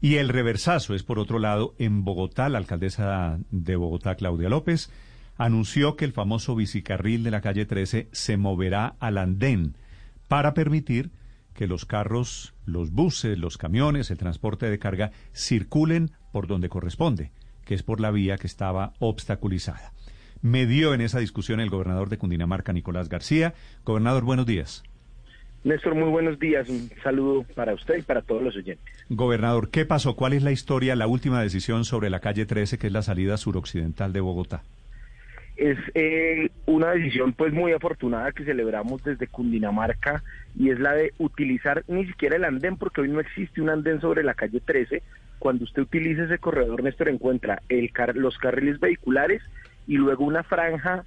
Y el reversazo es, por otro lado, en Bogotá, la alcaldesa de Bogotá, Claudia López, anunció que el famoso bicicarril de la calle 13 se moverá al andén para permitir que los carros, los buses, los camiones, el transporte de carga circulen por donde corresponde, que es por la vía que estaba obstaculizada. Me dio en esa discusión el gobernador de Cundinamarca, Nicolás García. Gobernador, buenos días. Néstor, muy buenos días. Un saludo para usted y para todos los oyentes. Gobernador, ¿qué pasó? ¿Cuál es la historia, la última decisión sobre la calle 13, que es la salida suroccidental de Bogotá? es eh, una decisión pues muy afortunada que celebramos desde Cundinamarca y es la de utilizar ni siquiera el andén porque hoy no existe un andén sobre la calle 13. Cuando usted utiliza ese corredor, Néstor, encuentra el los carriles vehiculares y luego una franja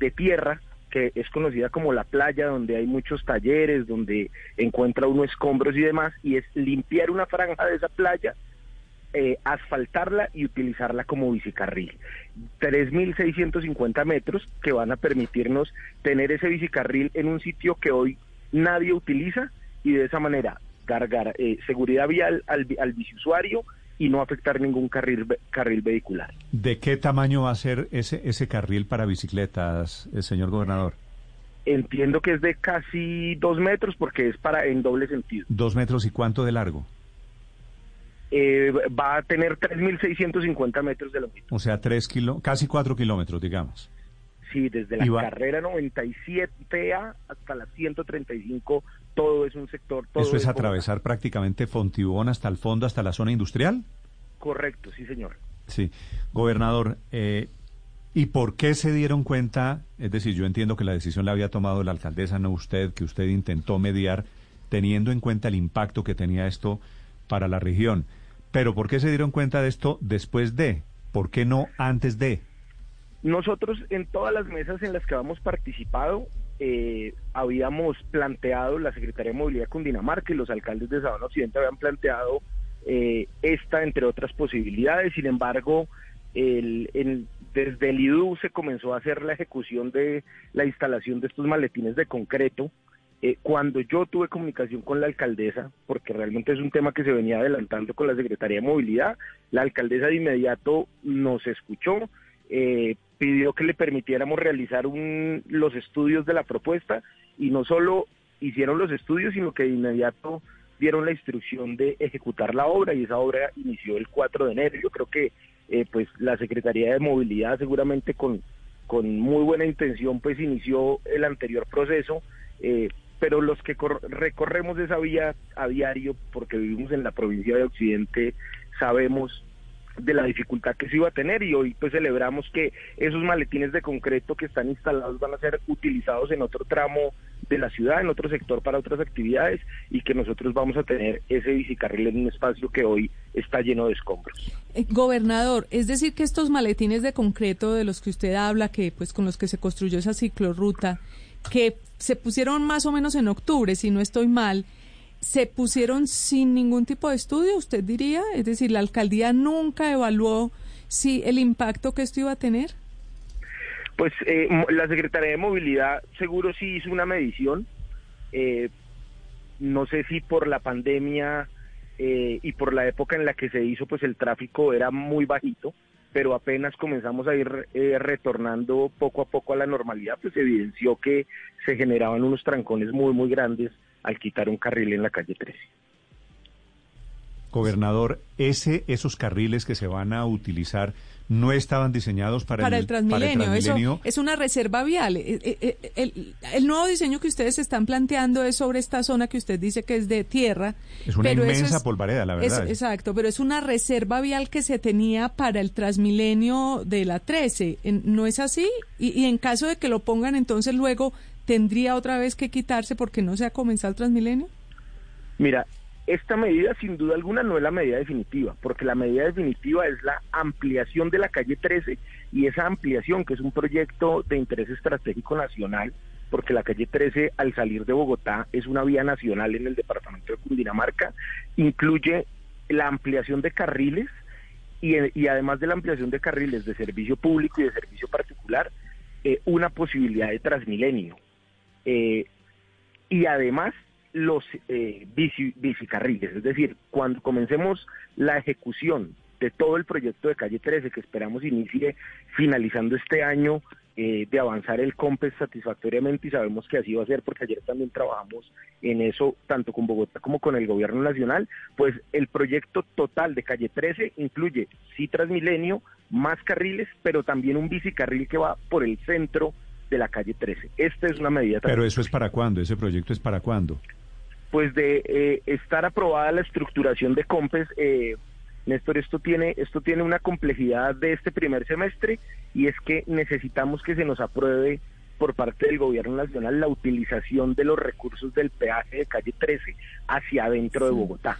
de tierra que es conocida como la playa, donde hay muchos talleres, donde encuentra uno escombros y demás, y es limpiar una franja de esa playa eh, asfaltarla y utilizarla como bicicarril. 3.650 metros que van a permitirnos tener ese bicicarril en un sitio que hoy nadie utiliza y de esa manera cargar eh, seguridad vial al, al biciusuario y no afectar ningún carril, carril vehicular. ¿De qué tamaño va a ser ese, ese carril para bicicletas, eh, señor gobernador? Entiendo que es de casi dos metros porque es para en doble sentido. ¿Dos metros y cuánto de largo? Eh, va a tener 3.650 metros de longitud. O sea, tres kilo, casi 4 kilómetros, digamos. Sí, desde la carrera 97A hasta la 135, todo es un sector. Todo ¿Eso es, atravesar prácticamente Fontibón hasta el fondo, hasta la zona industrial? Correcto, sí, señor. Sí. Gobernador, eh, ¿y por qué se dieron cuenta? Es decir, yo entiendo que la decisión la había tomado la alcaldesa, no usted, que usted intentó mediar, teniendo en cuenta el impacto que tenía esto para la región. Pero ¿por qué se dieron cuenta de esto después de? ¿Por qué no antes de? Nosotros en todas las mesas en las que habíamos participado eh, habíamos planteado, la Secretaría de Movilidad Cundinamarca y los alcaldes de Sabana Occidente habían planteado eh, esta, entre otras posibilidades. Sin embargo, el, desde el IDU se comenzó a hacer la ejecución de la instalación de estos maletines de concreto eh, cuando yo tuve comunicación con la alcaldesa, porque realmente es un tema que se venía adelantando con la Secretaría de Movilidad, la alcaldesa de inmediato nos escuchó, eh, pidió que le permitiéramos realizar un, los estudios de la propuesta y no solo hicieron los estudios, sino que de inmediato dieron la instrucción de ejecutar la obra y esa obra inició el 4 de enero. Yo creo que eh, pues la Secretaría de Movilidad seguramente con, con muy buena intención pues inició el anterior proceso. Eh, pero los que recorremos esa vía a diario, porque vivimos en la provincia de Occidente, sabemos de la dificultad que se iba a tener y hoy pues celebramos que esos maletines de concreto que están instalados van a ser utilizados en otro tramo de la ciudad, en otro sector para otras actividades y que nosotros vamos a tener ese bicicarril en un espacio que hoy está lleno de escombros. Eh, gobernador, es decir que estos maletines de concreto de los que usted habla, que pues con los que se construyó esa ciclorruta, que se pusieron más o menos en octubre, si no estoy mal, se pusieron sin ningún tipo de estudio, usted diría, es decir, la alcaldía nunca evaluó si el impacto que esto iba a tener. Pues eh, la Secretaría de Movilidad seguro sí hizo una medición. Eh, no sé si por la pandemia eh, y por la época en la que se hizo, pues el tráfico era muy bajito pero apenas comenzamos a ir eh, retornando poco a poco a la normalidad, pues evidenció que se generaban unos trancones muy, muy grandes al quitar un carril en la calle 13. Gobernador, ese, esos carriles que se van a utilizar no estaban diseñados para, el, Transmilenio. Eso es una reserva vial. Eh, eh, eh, el, nuevo diseño que ustedes están planteando es sobre esta zona que usted dice que es de tierra. Es una inmensa polvareda, la verdad. exacto, pero es una reserva vial que se tenía para el Transmilenio de la 13. ¿No es así? Y, y en caso de que lo pongan, entonces luego tendría otra vez que quitarse porque no se ha comenzado el Transmilenio. Mira, esta medida sin duda alguna no es la medida definitiva, porque la medida definitiva es la ampliación de la calle 13 y esa ampliación, que es un proyecto de interés estratégico nacional, porque la calle 13 al salir de Bogotá es una vía nacional en el departamento de Cundinamarca, incluye la ampliación de carriles y, además de la ampliación de carriles de servicio público y de servicio particular, eh, una posibilidad de transmilenio. Eh, y además los eh, bicicarriles, es decir, cuando comencemos la ejecución de todo el proyecto de calle 13 que esperamos inicie finalizando este año eh, de avanzar el COMPES satisfactoriamente y sabemos que así va a ser porque ayer también trabajamos en eso tanto con Bogotá como con el gobierno nacional, pues el proyecto total de calle 13 incluye sí Transmilenio, más carriles, pero también un bicicarril que va por el centro de la calle 13. Esta es una medida. Pero eso es para cuándo, ese proyecto es para cuándo. Pues de eh, estar aprobada la estructuración de COMPES, eh, Néstor, esto tiene, esto tiene una complejidad de este primer semestre y es que necesitamos que se nos apruebe por parte del gobierno nacional la utilización de los recursos del peaje de calle 13 hacia adentro de Bogotá.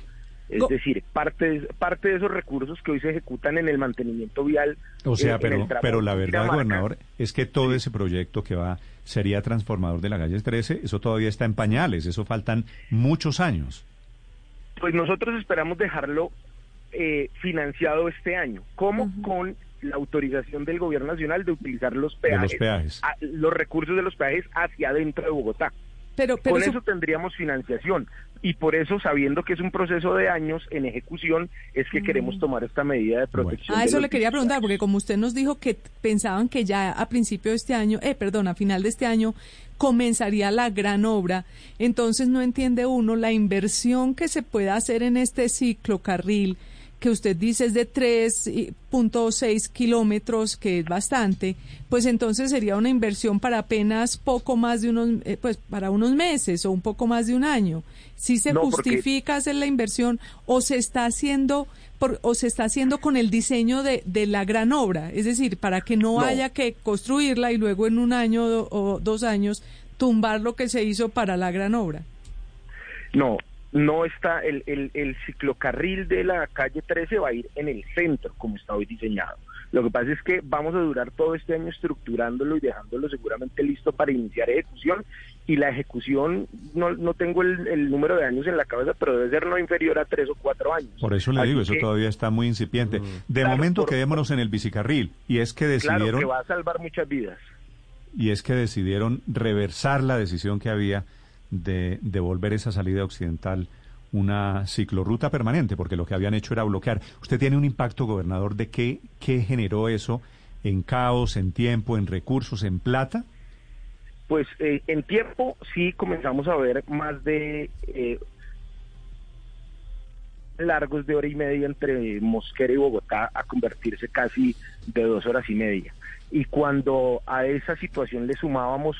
Es decir, parte de, parte de esos recursos que hoy se ejecutan en el mantenimiento vial. O sea, pero, pero la verdad, gobernador, es que todo ese proyecto que va sería transformador de la calle 13, eso todavía está en pañales, eso faltan muchos años. Pues nosotros esperamos dejarlo eh, financiado este año. como Con la autorización del gobierno nacional de utilizar los peajes, los, recursos de los peajes hacia adentro de Bogotá. Pero, Con eso... tendríamos financiación y por eso, sabiendo que es un proceso de años en ejecución, es que queremos mm. tomar esta medida de protección. Ah, eso le quería preguntar, porque como usted nos dijo que pensaban que ya a principio de este año, eh, perdón, a final de este año comenzaría la gran obra, entonces no entiende uno la inversión que se pueda hacer en este ciclocarril que usted dice es de 3.6 kilómetros, que es bastante, pues entonces sería una inversión para apenas poco más de unos, eh, pues para unos meses o un poco más de un año. Si se justifica hacer la inversión o se está haciendo por, o se está haciendo con el diseño de, de la gran obra, es decir, para que no, haya que construirla y luego en un año o dos años tumbar lo que se hizo para la gran obra. No, no está, el, el, el, ciclocarril de la calle 13 va a ir en el centro, como está hoy diseñado. Lo que pasa es que vamos a durar todo este año estructurándolo y dejándolo seguramente listo para iniciar ejecución. Y la ejecución, no, no tengo el, número de años en la cabeza, pero debe ser no inferior a tres o cuatro años. Por eso le digo, eso todavía está muy incipiente. Mm. De momento quedémonos en el bicicarril. Y es que decidieron... Claro, que va a salvar muchas vidas. Y es que decidieron reversar la decisión que había de devolver esa salida occidental una ciclorruta permanente, porque lo que habían hecho era bloquear. ¿Usted tiene un impacto, gobernador, de qué, qué generó eso en caos, en tiempo, en recursos, en plata? Pues eh, en tiempo sí comenzamos a ver más de eh, largos de hora y media entre Mosquera y Bogotá a convertirse casi de dos horas y media. Y cuando a esa situación le sumábamos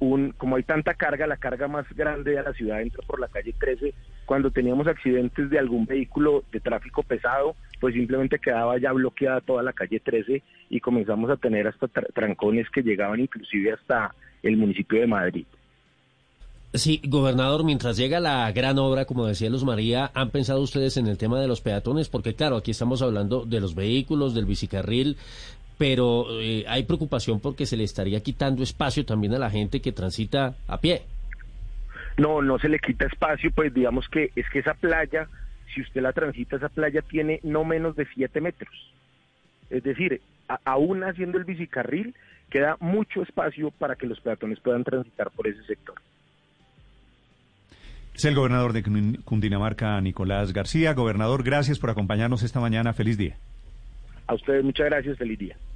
un, como hay tanta carga, la carga más grande de la ciudad entra por la calle 13, cuando teníamos accidentes de algún vehículo de tráfico pesado, pues simplemente quedaba ya bloqueada toda la calle 13 y comenzamos a tener hasta trancones que llegaban inclusive hasta el municipio de Madrid. Sí, gobernador, mientras llega la gran obra, como decía Luz María, ¿han pensado ustedes en el tema de los peatones? Porque claro, aquí estamos hablando de los vehículos, del bicicarril, pero eh, hay preocupación porque se le estaría quitando espacio también a la gente que transita a pie. No, no se le quita espacio, pues digamos que es que esa playa, si usted la transita, esa playa tiene no menos de 7 metros. Es decir, aún haciendo el bicicarril, queda mucho espacio para que los peatones puedan transitar por ese sector. Es el gobernador de Cundinamarca, Nicolás García. Gobernador, gracias por acompañarnos esta mañana. Feliz día. A ustedes muchas gracias. Feliz día.